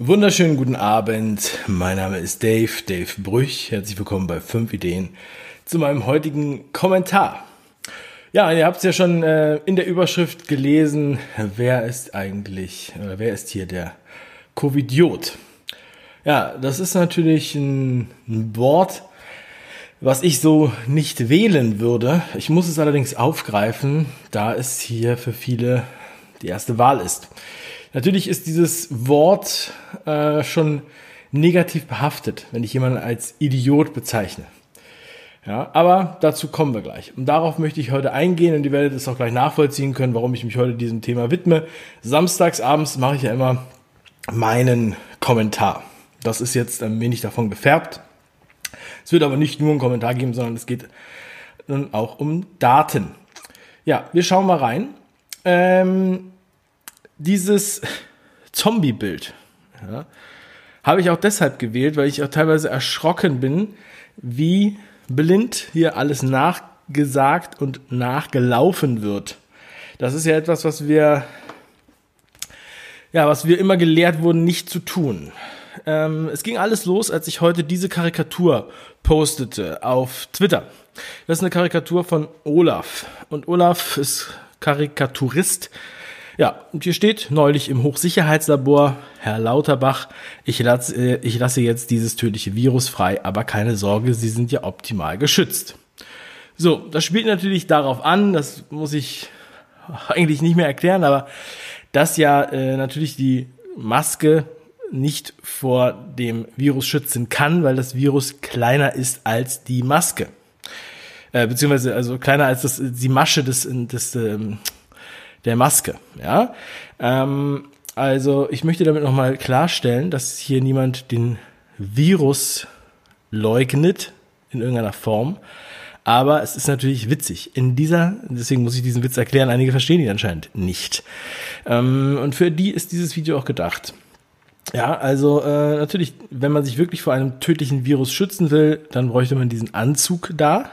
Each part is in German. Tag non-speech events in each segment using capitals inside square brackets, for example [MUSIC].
Wunderschönen guten Abend. Mein Name ist Dave, Dave Brüch. Herzlich willkommen bei 5 Ideen zu meinem heutigen Kommentar. Ja, ihr habt es ja schon äh, in der Überschrift gelesen. Wer ist eigentlich, oder wer ist hier der Covidiot? Ja, das ist natürlich ein, ein Wort, was ich so nicht wählen würde. Ich muss es allerdings aufgreifen, da es hier für viele die erste Wahl ist. Natürlich ist dieses Wort äh, schon negativ behaftet, wenn ich jemanden als Idiot bezeichne. Ja, aber dazu kommen wir gleich. Und darauf möchte ich heute eingehen und ihr werdet es auch gleich nachvollziehen können, warum ich mich heute diesem Thema widme. Samstags abends mache ich ja immer meinen Kommentar. Das ist jetzt ein wenig davon gefärbt. Es wird aber nicht nur einen Kommentar geben, sondern es geht nun auch um Daten. Ja, wir schauen mal rein. Ähm, dieses Zombie-Bild ja, habe ich auch deshalb gewählt, weil ich auch teilweise erschrocken bin, wie blind hier alles nachgesagt und nachgelaufen wird. Das ist ja etwas, was wir, ja, was wir immer gelehrt wurden, nicht zu tun. Ähm, es ging alles los, als ich heute diese Karikatur postete auf Twitter. Das ist eine Karikatur von Olaf. Und Olaf ist Karikaturist ja, und hier steht neulich im Hochsicherheitslabor, Herr Lauterbach, ich lasse, äh, ich lasse jetzt dieses tödliche Virus frei, aber keine Sorge, Sie sind ja optimal geschützt. So, das spielt natürlich darauf an, das muss ich eigentlich nicht mehr erklären, aber dass ja äh, natürlich die Maske nicht vor dem Virus schützen kann, weil das Virus kleiner ist als die Maske. Äh, beziehungsweise also kleiner als das, die Masche des, des ähm, der Maske. Ja, ähm, also ich möchte damit nochmal klarstellen, dass hier niemand den Virus leugnet in irgendeiner Form. Aber es ist natürlich witzig. In dieser, deswegen muss ich diesen Witz erklären, einige verstehen ihn anscheinend nicht. Ähm, und für die ist dieses Video auch gedacht. Ja, also äh, natürlich, wenn man sich wirklich vor einem tödlichen Virus schützen will, dann bräuchte man diesen Anzug da.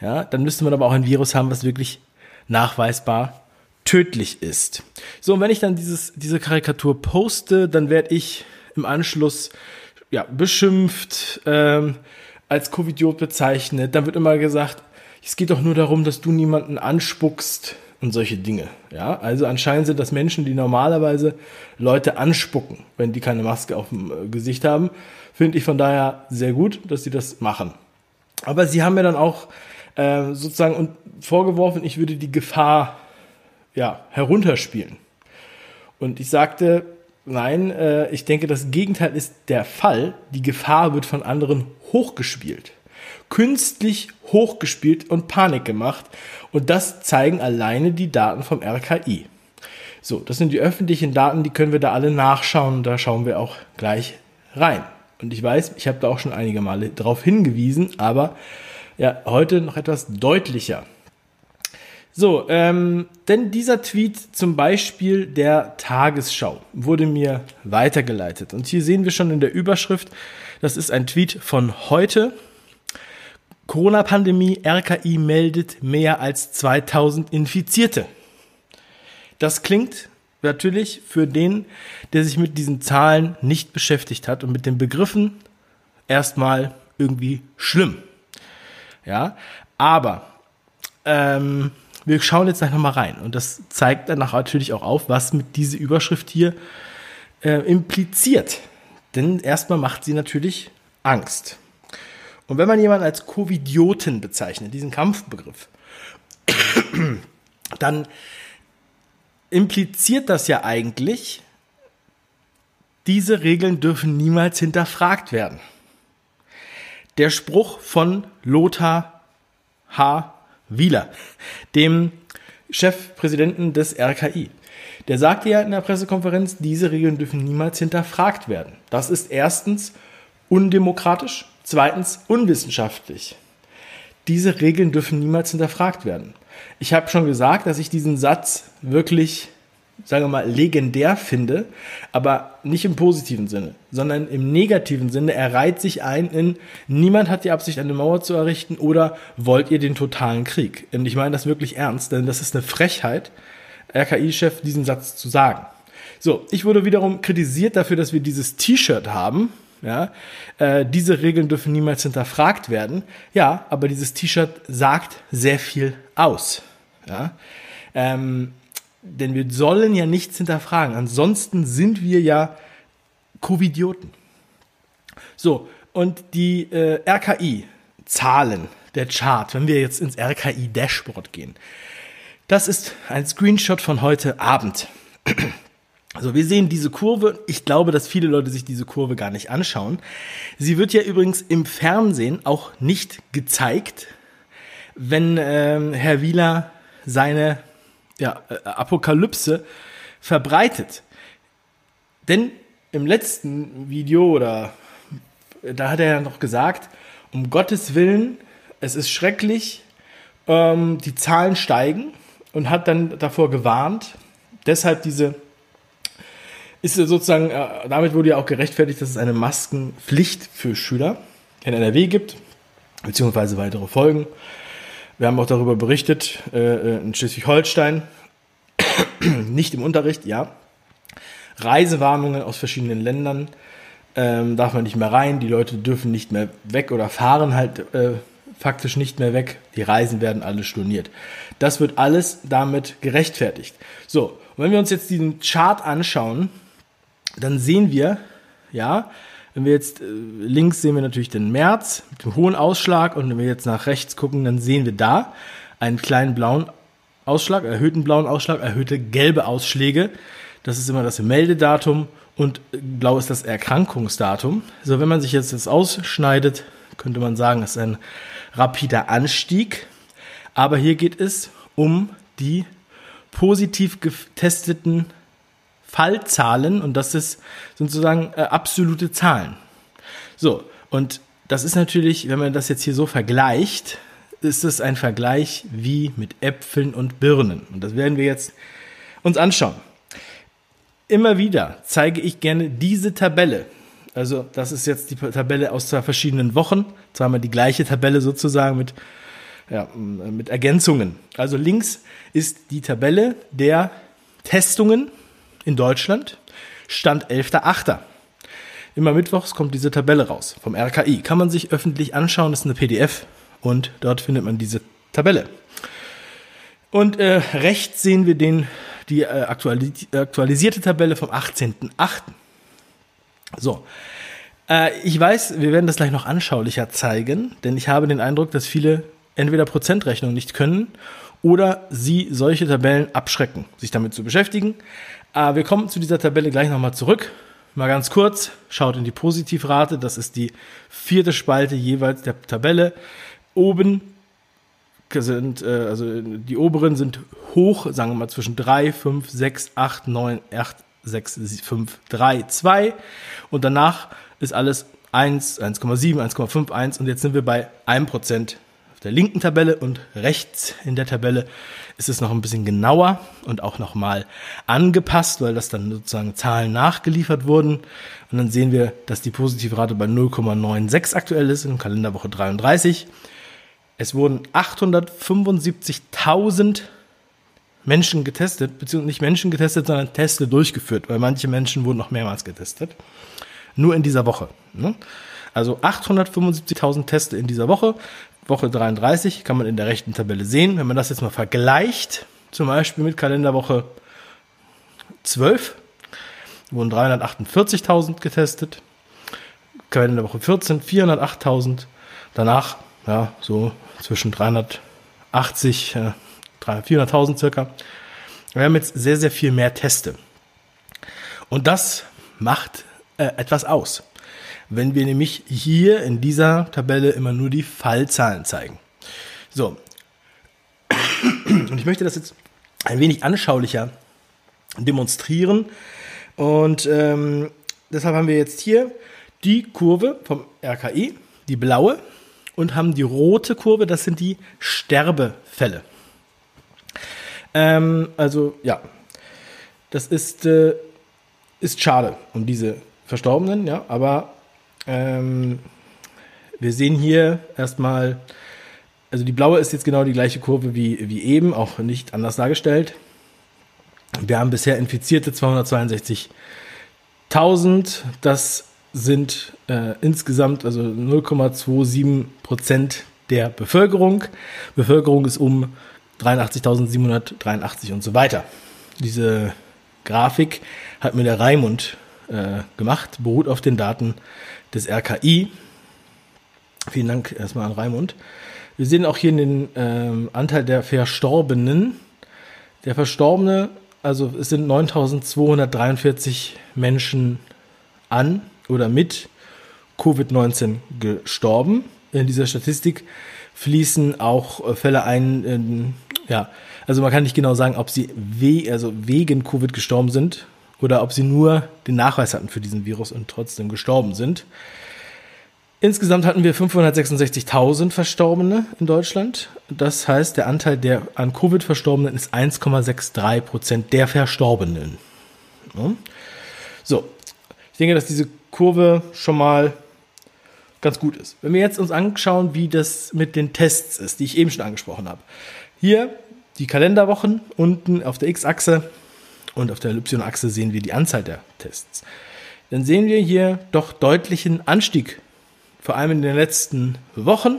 Ja, dann müsste man aber auch ein Virus haben, was wirklich nachweisbar tödlich ist. So, und wenn ich dann dieses, diese Karikatur poste, dann werde ich im Anschluss ja, beschimpft, ähm, als Covidiot bezeichnet. Dann wird immer gesagt, es geht doch nur darum, dass du niemanden anspuckst und solche Dinge. Ja, also anscheinend sind das Menschen, die normalerweise Leute anspucken, wenn die keine Maske auf dem äh, Gesicht haben. Finde ich von daher sehr gut, dass sie das machen. Aber sie haben mir dann auch äh, sozusagen vorgeworfen, ich würde die Gefahr ja, herunterspielen. Und ich sagte, nein, äh, ich denke, das Gegenteil ist der Fall. Die Gefahr wird von anderen hochgespielt. Künstlich hochgespielt und Panik gemacht. Und das zeigen alleine die Daten vom RKI. So, das sind die öffentlichen Daten, die können wir da alle nachschauen. Da schauen wir auch gleich rein. Und ich weiß, ich habe da auch schon einige Male darauf hingewiesen, aber ja, heute noch etwas deutlicher. So, ähm, denn dieser Tweet zum Beispiel der Tagesschau wurde mir weitergeleitet. Und hier sehen wir schon in der Überschrift, das ist ein Tweet von heute. Corona-Pandemie, RKI meldet mehr als 2000 Infizierte. Das klingt natürlich für den, der sich mit diesen Zahlen nicht beschäftigt hat und mit den Begriffen erstmal irgendwie schlimm. Ja, aber ähm, wir schauen jetzt einfach mal rein. Und das zeigt dann natürlich auch auf, was mit dieser Überschrift hier äh, impliziert. Denn erstmal macht sie natürlich Angst. Und wenn man jemanden als Covidioten bezeichnet, diesen Kampfbegriff, [COUGHS] dann impliziert das ja eigentlich, diese Regeln dürfen niemals hinterfragt werden. Der Spruch von Lothar H. Wieler, dem Chefpräsidenten des RKI. Der sagte ja in der Pressekonferenz, diese Regeln dürfen niemals hinterfragt werden. Das ist erstens undemokratisch, zweitens unwissenschaftlich. Diese Regeln dürfen niemals hinterfragt werden. Ich habe schon gesagt, dass ich diesen Satz wirklich sagen wir mal, legendär finde, aber nicht im positiven Sinne, sondern im negativen Sinne. Er reiht sich ein in, niemand hat die Absicht, eine Mauer zu errichten oder wollt ihr den totalen Krieg? Und ich meine das wirklich ernst, denn das ist eine Frechheit, RKI-Chef diesen Satz zu sagen. So, ich wurde wiederum kritisiert dafür, dass wir dieses T-Shirt haben. Ja, äh, diese Regeln dürfen niemals hinterfragt werden. Ja, aber dieses T-Shirt sagt sehr viel aus. Ja, ähm, denn wir sollen ja nichts hinterfragen. Ansonsten sind wir ja Covidioten. So, und die äh, RKI-Zahlen, der Chart, wenn wir jetzt ins RKI-Dashboard gehen, das ist ein Screenshot von heute Abend. [CLEARS THROAT] Also wir sehen diese Kurve. Ich glaube, dass viele Leute sich diese Kurve gar nicht anschauen. Sie wird ja übrigens im Fernsehen auch nicht gezeigt, wenn ähm, Herr Wieler seine ja, äh, Apokalypse verbreitet. Denn im letzten Video oder da hat er ja noch gesagt, um Gottes Willen, es ist schrecklich, ähm, die Zahlen steigen und hat dann davor gewarnt. Deshalb diese, ist sozusagen, äh, damit wurde ja auch gerechtfertigt, dass es eine Maskenpflicht für Schüler in NRW gibt, beziehungsweise weitere Folgen. Wir haben auch darüber berichtet, äh, in Schleswig-Holstein, [CLEARS THROAT] nicht im Unterricht, ja. Reisewarnungen aus verschiedenen Ländern ähm, darf man nicht mehr rein, die Leute dürfen nicht mehr weg oder fahren halt äh, faktisch nicht mehr weg, die Reisen werden alle storniert. Das wird alles damit gerechtfertigt. So, und wenn wir uns jetzt diesen Chart anschauen, dann sehen wir, ja, wenn wir jetzt äh, links sehen wir natürlich den März mit dem hohen Ausschlag und wenn wir jetzt nach rechts gucken, dann sehen wir da einen kleinen blauen Ausschlag, erhöhten blauen Ausschlag, erhöhte gelbe Ausschläge. Das ist immer das Meldedatum und blau ist das Erkrankungsdatum. So, wenn man sich jetzt das ausschneidet, könnte man sagen, es ist ein rapider Anstieg. Aber hier geht es um die positiv getesteten Fallzahlen und das ist sozusagen äh, absolute Zahlen. So, und das ist natürlich, wenn man das jetzt hier so vergleicht, ist es ein Vergleich wie mit Äpfeln und Birnen. Und das werden wir jetzt uns anschauen. Immer wieder zeige ich gerne diese Tabelle. Also das ist jetzt die Tabelle aus zwei verschiedenen Wochen. Zweimal die gleiche Tabelle sozusagen mit, ja, mit Ergänzungen. Also links ist die Tabelle der Testungen in Deutschland. Stand 11.8. Immer mittwochs kommt diese Tabelle raus vom RKI. Kann man sich öffentlich anschauen, das ist eine PDF und dort findet man diese Tabelle. Und äh, rechts sehen wir den die äh, aktualis aktualisierte Tabelle vom 18.8. So. Äh, ich weiß, wir werden das gleich noch anschaulicher zeigen, denn ich habe den Eindruck, dass viele entweder Prozentrechnung nicht können oder sie solche Tabellen abschrecken, sich damit zu beschäftigen. Äh, wir kommen zu dieser Tabelle gleich nochmal zurück. Mal ganz kurz, schaut in die Positivrate, das ist die vierte Spalte jeweils der Tabelle. Oben sind, äh, also die oberen sind hoch, sagen wir mal zwischen 3, 5, 6, 8, 9, 8, 6, 5, 3, 2 und danach ist alles 1, 1,7, 1,5, 1 und jetzt sind wir bei 1% auf der linken Tabelle und rechts in der Tabelle ist es noch ein bisschen genauer und auch nochmal angepasst, weil das dann sozusagen Zahlen nachgeliefert wurden. Und dann sehen wir, dass die Positivrate bei 0,96 aktuell ist in Kalenderwoche 33 es wurden 875.000 Menschen getestet, beziehungsweise nicht Menschen getestet, sondern Teste durchgeführt, weil manche Menschen wurden noch mehrmals getestet. Nur in dieser Woche. Ne? Also 875.000 Teste in dieser Woche. Woche 33 kann man in der rechten Tabelle sehen. Wenn man das jetzt mal vergleicht, zum Beispiel mit Kalenderwoche 12, wurden 348.000 getestet. Kalenderwoche 14 408.000. Danach, ja, so zwischen 380, äh, 400.000 circa. Wir haben jetzt sehr, sehr viel mehr Teste. Und das macht äh, etwas aus. Wenn wir nämlich hier in dieser Tabelle immer nur die Fallzahlen zeigen. So. Und ich möchte das jetzt ein wenig anschaulicher demonstrieren. Und ähm, deshalb haben wir jetzt hier die Kurve vom RKI, die blaue, und haben die rote Kurve, das sind die Sterbefälle. Ähm, also ja, das ist, äh, ist schade um diese Verstorbenen, ja, aber ähm, wir sehen hier erstmal, also die blaue ist jetzt genau die gleiche Kurve wie, wie eben, auch nicht anders dargestellt. Wir haben bisher Infizierte 262.000. Das sind äh, insgesamt also 0,27 Prozent der Bevölkerung. Bevölkerung ist um 83.783 und so weiter. Diese Grafik hat mir der Raimund äh, gemacht, beruht auf den Daten des RKI. Vielen Dank erstmal an Raimund. Wir sehen auch hier den ähm, Anteil der Verstorbenen. Der Verstorbene, also es sind 9243 Menschen an oder mit Covid-19 gestorben. In dieser Statistik fließen auch äh, Fälle ein, in, ja, also man kann nicht genau sagen, ob sie we also wegen Covid gestorben sind oder ob sie nur den Nachweis hatten für diesen Virus und trotzdem gestorben sind. Insgesamt hatten wir 566.000 Verstorbene in Deutschland. Das heißt, der Anteil der an Covid Verstorbenen ist 1,63 Prozent der Verstorbenen. So, ich denke, dass diese Kurve schon mal ganz gut ist. Wenn wir jetzt uns anschauen, wie das mit den Tests ist, die ich eben schon angesprochen habe. Hier die Kalenderwochen unten auf der X-Achse und auf der Y-Achse sehen wir die Anzahl der Tests. Dann sehen wir hier doch deutlichen Anstieg, vor allem in den letzten Wochen.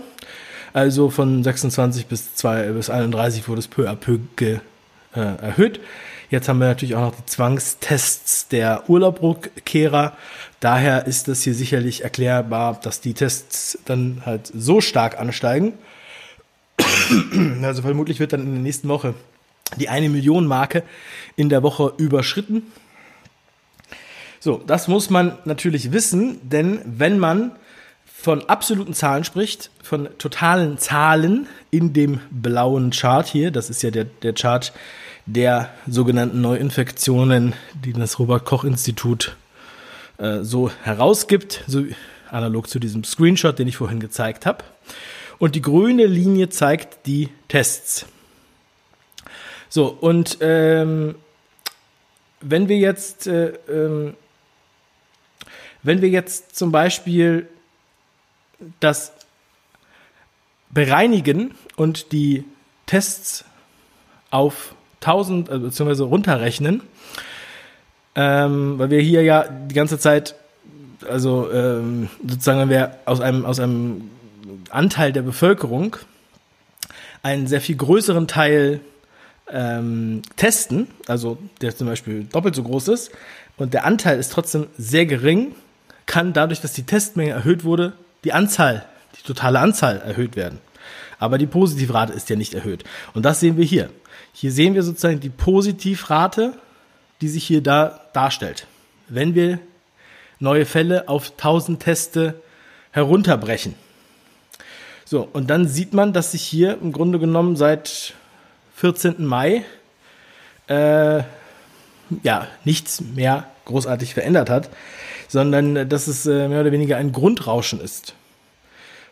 Also von 26 bis, 2, bis 31 wurde es peu à peu ge, äh, erhöht. Jetzt haben wir natürlich auch noch die Zwangstests der Urlaubkehrer. Daher ist es hier sicherlich erklärbar, dass die Tests dann halt so stark ansteigen. Also vermutlich wird dann in der nächsten Woche die eine Million Marke in der Woche überschritten. So, das muss man natürlich wissen, denn wenn man von absoluten Zahlen spricht, von totalen Zahlen in dem blauen Chart hier, das ist ja der, der Chart der sogenannten Neuinfektionen, die das Robert Koch Institut äh, so herausgibt, so analog zu diesem Screenshot, den ich vorhin gezeigt habe. Und die grüne Linie zeigt die Tests. So, und ähm, wenn wir jetzt, äh, ähm, wenn wir jetzt zum Beispiel das bereinigen und die Tests auf 1000 äh, beziehungsweise runterrechnen, ähm, weil wir hier ja die ganze Zeit, also ähm, sozusagen, wir aus einem, aus einem Anteil der Bevölkerung einen sehr viel größeren Teil ähm, testen, also der zum Beispiel doppelt so groß ist, und der Anteil ist trotzdem sehr gering, kann dadurch, dass die Testmenge erhöht wurde, die Anzahl, die totale Anzahl erhöht werden. Aber die Positivrate ist ja nicht erhöht. Und das sehen wir hier. Hier sehen wir sozusagen die Positivrate, die sich hier da darstellt. Wenn wir neue Fälle auf 1000 Teste herunterbrechen. So, und dann sieht man, dass sich hier im Grunde genommen seit 14. Mai äh, ja nichts mehr großartig verändert hat, sondern dass es äh, mehr oder weniger ein Grundrauschen ist.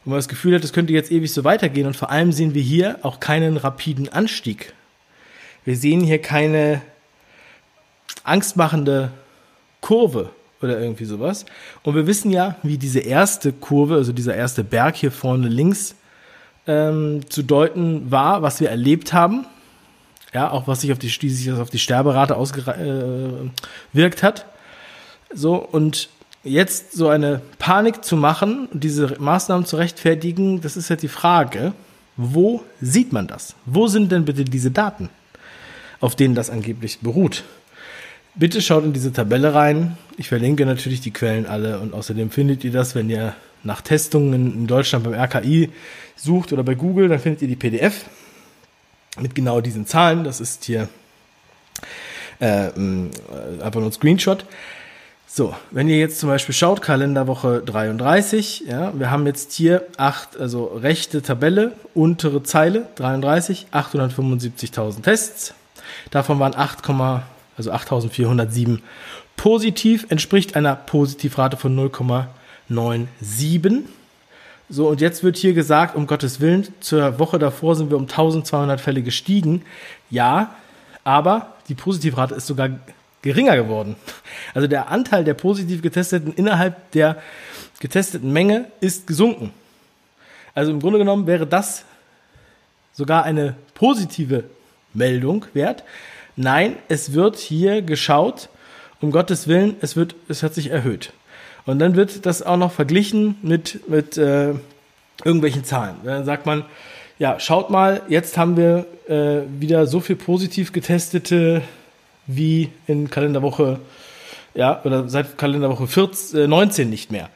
Und man das Gefühl hat, es könnte jetzt ewig so weitergehen und vor allem sehen wir hier auch keinen rapiden Anstieg. Wir sehen hier keine angstmachende Kurve oder irgendwie sowas. Und wir wissen ja, wie diese erste Kurve, also dieser erste Berg hier vorne links ähm, zu deuten war, was wir erlebt haben. Ja, auch was sich auf die, sich auf die Sterberate ausgewirkt äh, hat. So, und jetzt so eine Panik zu machen, diese Maßnahmen zu rechtfertigen, das ist ja die Frage, wo sieht man das? Wo sind denn bitte diese Daten, auf denen das angeblich beruht? Bitte schaut in diese Tabelle rein. Ich verlinke natürlich die Quellen alle und außerdem findet ihr das, wenn ihr nach Testungen in Deutschland beim RKI sucht oder bei Google, dann findet ihr die PDF mit genau diesen Zahlen. Das ist hier äh, einfach nur ein Screenshot. So, wenn ihr jetzt zum Beispiel schaut, Kalenderwoche 33, ja, wir haben jetzt hier acht, also rechte Tabelle, untere Zeile 33, 875.000 Tests. Davon waren 8, also 8.407 positiv, entspricht einer Positivrate von 0,97. So, und jetzt wird hier gesagt, um Gottes Willen, zur Woche davor sind wir um 1200 Fälle gestiegen. Ja, aber die Positivrate ist sogar geringer geworden. Also der Anteil der positiv getesteten innerhalb der getesteten Menge ist gesunken. Also im Grunde genommen wäre das sogar eine positive Meldung wert, nein, es wird hier geschaut, um Gottes Willen, es wird, es hat sich erhöht. Und dann wird das auch noch verglichen mit, mit äh, irgendwelchen Zahlen. Dann sagt man, ja, schaut mal, jetzt haben wir äh, wieder so viel positiv getestete wie in Kalenderwoche, ja, oder seit Kalenderwoche 14, äh, 19 nicht mehr.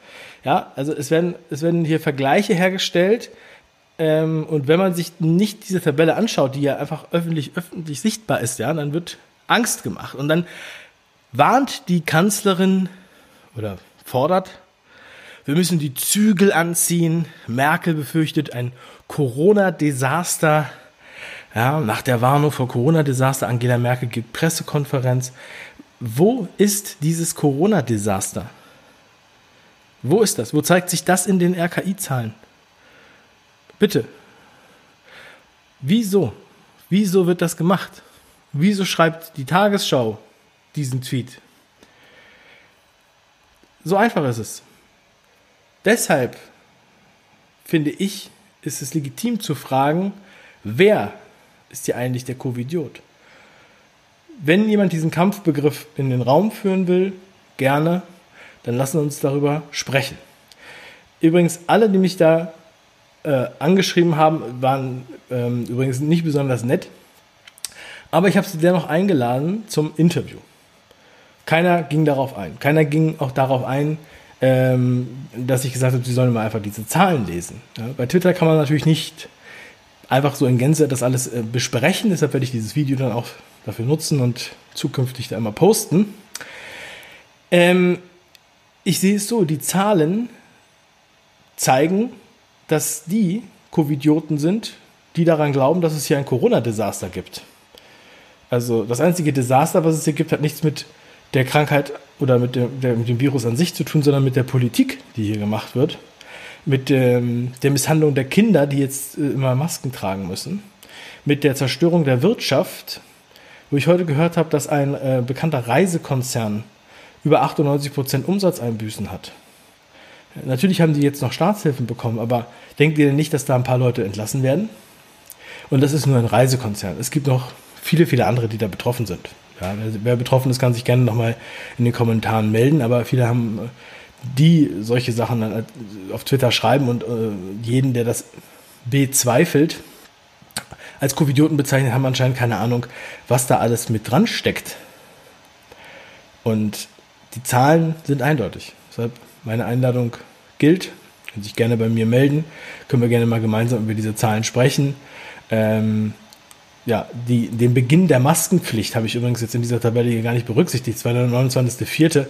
Ja, also es werden, es werden hier Vergleiche hergestellt. Ähm, und wenn man sich nicht diese Tabelle anschaut, die ja einfach öffentlich, öffentlich sichtbar ist, ja, dann wird Angst gemacht. Und dann warnt die Kanzlerin oder fordert, wir müssen die Zügel anziehen. Merkel befürchtet ein Corona-Desaster. Ja, nach der Warnung vor Corona-Desaster, Angela Merkel gibt Pressekonferenz. Wo ist dieses Corona-Desaster? Wo ist das? Wo zeigt sich das in den RKI-Zahlen? Bitte. Wieso? Wieso wird das gemacht? Wieso schreibt die Tagesschau diesen Tweet? So einfach ist es. Deshalb finde ich, ist es legitim zu fragen, wer ist hier eigentlich der Covidiot? Wenn jemand diesen Kampfbegriff in den Raum führen will, gerne, dann lassen wir uns darüber sprechen. Übrigens, alle, die mich da äh, angeschrieben haben, waren ähm, übrigens nicht besonders nett. Aber ich habe sie dennoch eingeladen zum Interview. Keiner ging darauf ein. Keiner ging auch darauf ein, ähm, dass ich gesagt habe, sie sollen mal einfach diese Zahlen lesen. Ja, bei Twitter kann man natürlich nicht einfach so in Gänze das alles äh, besprechen. Deshalb werde ich dieses Video dann auch dafür nutzen und zukünftig da immer posten. Ähm, ich sehe es so, die Zahlen zeigen, dass die Covidioten sind, die daran glauben, dass es hier ein Corona-Desaster gibt. Also das einzige Desaster, was es hier gibt, hat nichts mit der Krankheit oder mit dem, der, mit dem Virus an sich zu tun, sondern mit der Politik, die hier gemacht wird. Mit dem, der Misshandlung der Kinder, die jetzt äh, immer Masken tragen müssen. Mit der Zerstörung der Wirtschaft, wo ich heute gehört habe, dass ein äh, bekannter Reisekonzern über 98 Prozent Umsatzeinbüßen hat. Natürlich haben die jetzt noch Staatshilfen bekommen, aber denkt ihr denn nicht, dass da ein paar Leute entlassen werden? Und das ist nur ein Reisekonzern. Es gibt noch viele, viele andere, die da betroffen sind. Ja, wer, betroffen ist, kann sich gerne nochmal in den Kommentaren melden, aber viele haben äh, die solche Sachen dann äh, auf Twitter schreiben und äh, jeden, der das bezweifelt, als Covidioten bezeichnet, haben anscheinend keine Ahnung, was da alles mit dran steckt. Und die Zahlen sind eindeutig. Deshalb meine Einladung gilt. Können sich gerne bei mir melden. Können wir gerne mal gemeinsam über diese Zahlen sprechen. Ähm, ja, die, den Beginn der Maskenpflicht habe ich übrigens jetzt in dieser Tabelle hier gar nicht berücksichtigt. Das war der 29.04. Äh,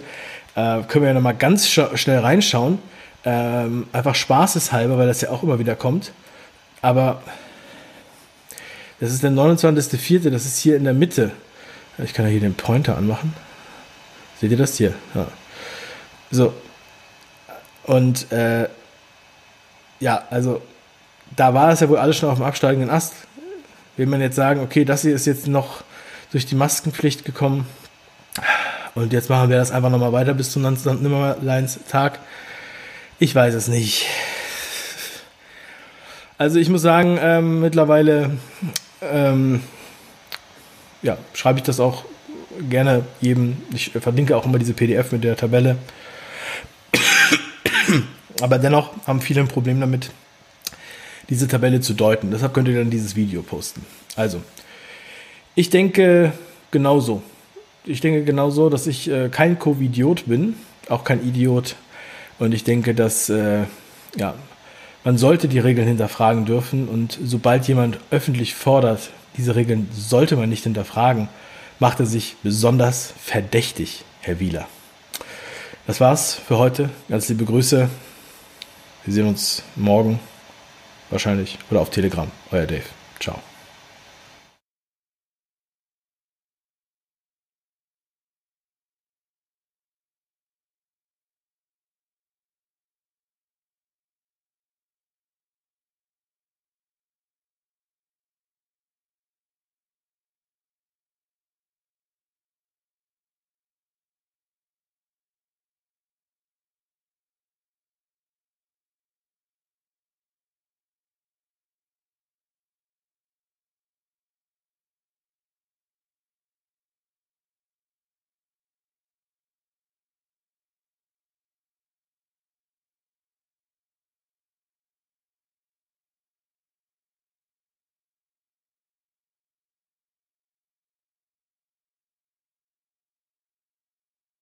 können wir ja nochmal ganz schnell reinschauen. Ähm, einfach spaßeshalber, weil das ja auch immer wieder kommt. Aber das ist der 29.04., das ist hier in der Mitte. Ich kann ja hier den Pointer anmachen. Seht ihr das hier? Ja. So. Und äh, ja, also da war es ja wohl alles schon auf dem absteigenden Ast will man jetzt sagen, okay, das hier ist jetzt noch durch die Maskenpflicht gekommen und jetzt machen wir das einfach nochmal weiter bis zum Nimmerleins-Tag. Ich weiß es nicht. Also ich muss sagen, ähm, mittlerweile ähm, ja, schreibe ich das auch gerne jedem. Ich verlinke auch immer diese PDF mit der Tabelle. Aber dennoch haben viele ein Problem damit, diese Tabelle zu deuten. Deshalb könnt ihr dann dieses Video posten. Also, ich denke genauso. Ich denke genauso, dass ich äh, kein Covidiot bin, auch kein Idiot. Und ich denke, dass äh, ja, man sollte die Regeln hinterfragen dürfen. Und sobald jemand öffentlich fordert, diese Regeln sollte man nicht hinterfragen, macht er sich besonders verdächtig, Herr Wieler. Das war's für heute. Ganz liebe Grüße. Wir sehen uns morgen wahrscheinlich oder auf Telegram. Euer Dave. Ciao.